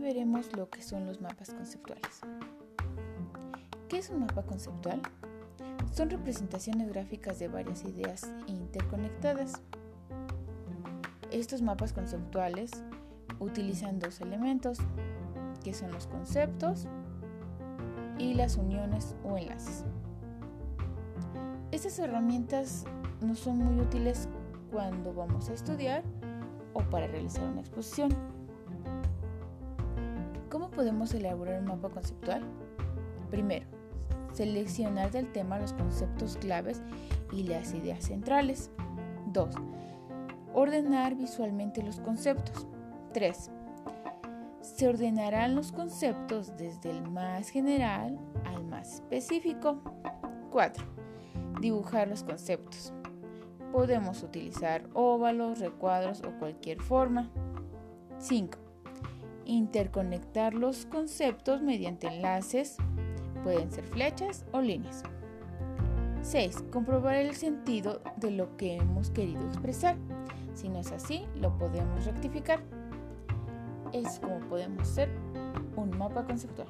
veamos lo que son los mapas conceptuales. ¿Qué es un mapa conceptual? Son representaciones gráficas de varias ideas interconectadas. Estos mapas conceptuales utilizan dos elementos, que son los conceptos y las uniones o enlaces. Estas herramientas no son muy útiles cuando vamos a estudiar o para realizar una exposición. ¿Cómo podemos elaborar un mapa conceptual? Primero, seleccionar del tema los conceptos claves y las ideas centrales. 2. Ordenar visualmente los conceptos. 3. Se ordenarán los conceptos desde el más general al más específico. 4. Dibujar los conceptos. Podemos utilizar óvalos, recuadros o cualquier forma. 5. Interconectar los conceptos mediante enlaces, pueden ser flechas o líneas. 6. Comprobar el sentido de lo que hemos querido expresar. Si no es así, lo podemos rectificar. Es como podemos hacer un mapa conceptual.